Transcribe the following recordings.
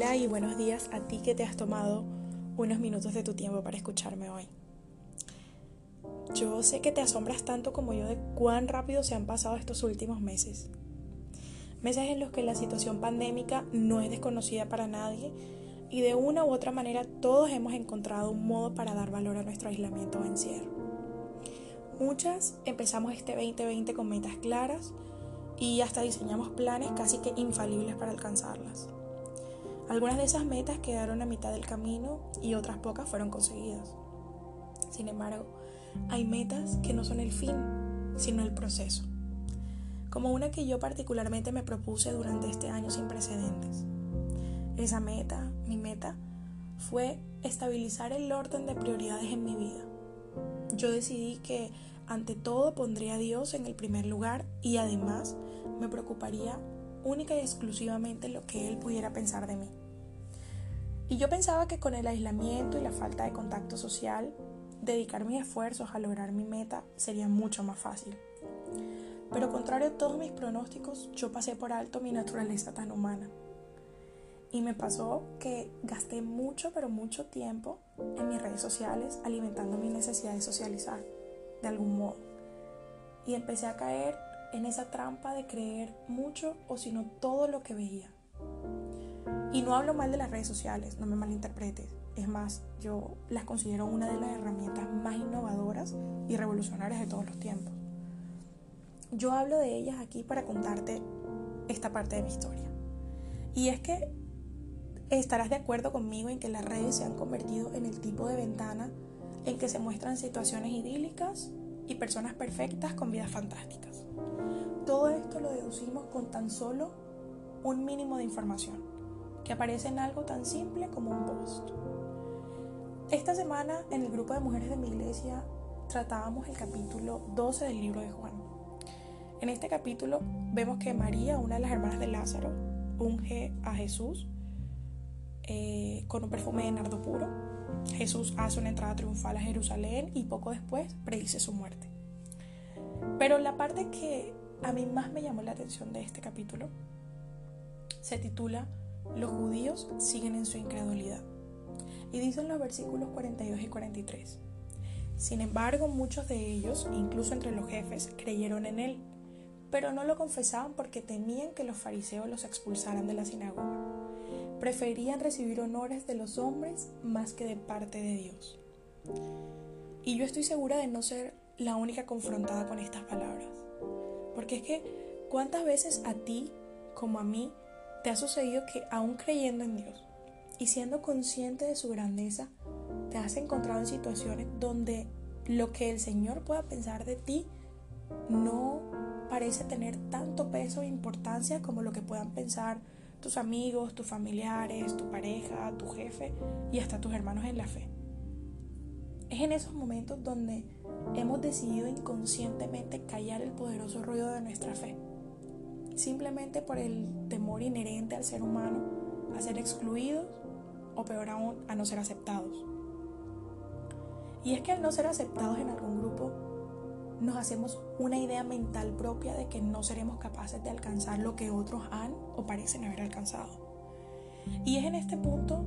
Hola y buenos días a ti que te has tomado unos minutos de tu tiempo para escucharme hoy. Yo sé que te asombras tanto como yo de cuán rápido se han pasado estos últimos meses. Meses en los que la situación pandémica no es desconocida para nadie y de una u otra manera todos hemos encontrado un modo para dar valor a nuestro aislamiento o encierro. Muchas empezamos este 2020 con metas claras y hasta diseñamos planes casi que infalibles para alcanzarlas. Algunas de esas metas quedaron a mitad del camino y otras pocas fueron conseguidas. Sin embargo, hay metas que no son el fin, sino el proceso. Como una que yo particularmente me propuse durante este año sin precedentes. Esa meta, mi meta, fue estabilizar el orden de prioridades en mi vida. Yo decidí que ante todo pondría a Dios en el primer lugar y además me preocuparía única y exclusivamente lo que él pudiera pensar de mí. Y yo pensaba que con el aislamiento y la falta de contacto social, dedicar mis esfuerzos a lograr mi meta sería mucho más fácil. Pero contrario a todos mis pronósticos, yo pasé por alto mi naturaleza tan humana. Y me pasó que gasté mucho, pero mucho tiempo en mis redes sociales alimentando mi necesidad de socializar, de algún modo. Y empecé a caer en esa trampa de creer mucho o sino todo lo que veía. Y no hablo mal de las redes sociales, no me malinterpretes. Es más, yo las considero una de las herramientas más innovadoras y revolucionarias de todos los tiempos. Yo hablo de ellas aquí para contarte esta parte de mi historia. Y es que estarás de acuerdo conmigo en que las redes se han convertido en el tipo de ventana en que se muestran situaciones idílicas y personas perfectas con vidas fantásticas. Todo esto lo deducimos con tan solo un mínimo de información, que aparece en algo tan simple como un post. Esta semana en el grupo de mujeres de mi iglesia tratábamos el capítulo 12 del libro de Juan. En este capítulo vemos que María, una de las hermanas de Lázaro, unge a Jesús eh, con un perfume de nardo puro. Jesús hace una entrada triunfal a Jerusalén y poco después predice su muerte. Pero la parte que a mí más me llamó la atención de este capítulo se titula Los judíos siguen en su incredulidad. Y dicen los versículos 42 y 43. Sin embargo, muchos de ellos, incluso entre los jefes, creyeron en él, pero no lo confesaban porque temían que los fariseos los expulsaran de la sinagoga. Preferían recibir honores de los hombres más que de parte de Dios. Y yo estoy segura de no ser la única confrontada con estas palabras. Porque es que, ¿cuántas veces a ti como a mí te ha sucedido que aún creyendo en Dios y siendo consciente de su grandeza, te has encontrado en situaciones donde lo que el Señor pueda pensar de ti no parece tener tanto peso e importancia como lo que puedan pensar tus amigos, tus familiares, tu pareja, tu jefe y hasta tus hermanos en la fe. Es en esos momentos donde hemos decidido inconscientemente callar el poderoso ruido de nuestra fe, simplemente por el temor inherente al ser humano a ser excluidos o peor aún a no ser aceptados. Y es que al no ser aceptados en algún grupo, nos hacemos una idea mental propia de que no seremos capaces de alcanzar lo que otros han o parecen haber alcanzado. Y es en este punto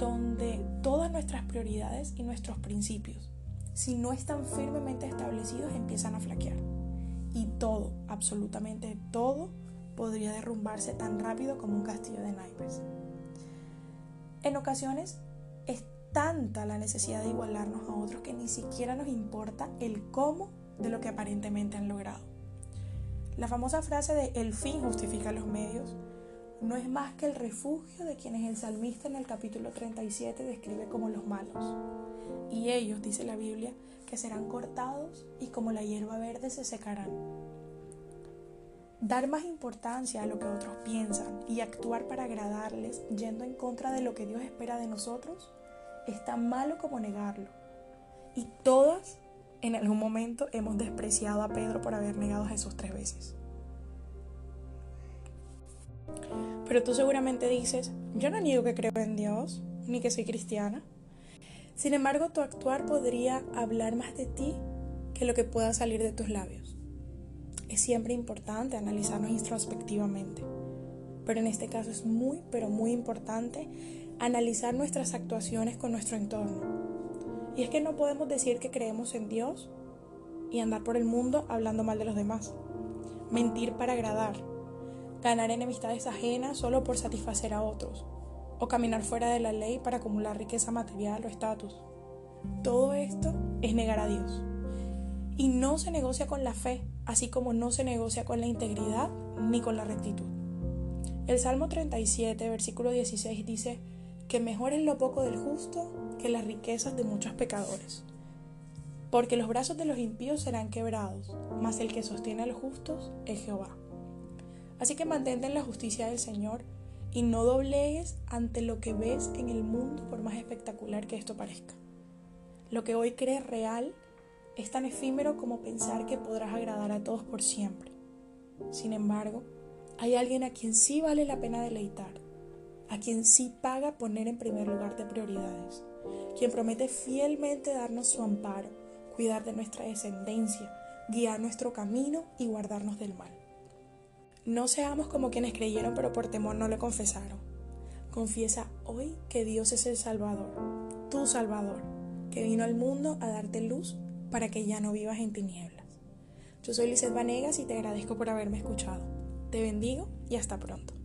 donde todas nuestras prioridades y nuestros principios, si no están firmemente establecidos, empiezan a flaquear. Y todo, absolutamente todo, podría derrumbarse tan rápido como un castillo de naipes. En ocasiones es tanta la necesidad de igualarnos a otros que ni siquiera nos importa el cómo de lo que aparentemente han logrado. La famosa frase de el fin justifica los medios no es más que el refugio de quienes el salmista en el capítulo 37 describe como los malos. Y ellos, dice la Biblia, que serán cortados y como la hierba verde se secarán. Dar más importancia a lo que otros piensan y actuar para agradarles yendo en contra de lo que Dios espera de nosotros es tan malo como negarlo. Y todas en algún momento hemos despreciado a Pedro por haber negado a Jesús tres veces. Pero tú seguramente dices, yo no niego que creo en Dios, ni que soy cristiana. Sin embargo, tu actuar podría hablar más de ti que lo que pueda salir de tus labios. Es siempre importante analizarnos introspectivamente, pero en este caso es muy, pero muy importante analizar nuestras actuaciones con nuestro entorno. Y es que no podemos decir que creemos en Dios y andar por el mundo hablando mal de los demás. Mentir para agradar. Ganar enemistades ajenas solo por satisfacer a otros. O caminar fuera de la ley para acumular riqueza material o estatus. Todo esto es negar a Dios. Y no se negocia con la fe, así como no se negocia con la integridad ni con la rectitud. El Salmo 37, versículo 16 dice que mejor es lo poco del justo que las riquezas de muchos pecadores. Porque los brazos de los impíos serán quebrados, mas el que sostiene a los justos es Jehová. Así que mantente en la justicia del Señor y no doblegues ante lo que ves en el mundo por más espectacular que esto parezca. Lo que hoy crees real es tan efímero como pensar que podrás agradar a todos por siempre. Sin embargo, hay alguien a quien sí vale la pena deleitar, a quien sí paga poner en primer lugar de prioridades, quien promete fielmente darnos su amparo, cuidar de nuestra descendencia, guiar nuestro camino y guardarnos del mal. No seamos como quienes creyeron pero por temor no le confesaron. Confiesa hoy que Dios es el Salvador, tu Salvador que vino al mundo a darte luz para que ya no vivas en tinieblas. Yo soy Lizeth Vanegas y te agradezco por haberme escuchado. Te bendigo y hasta pronto.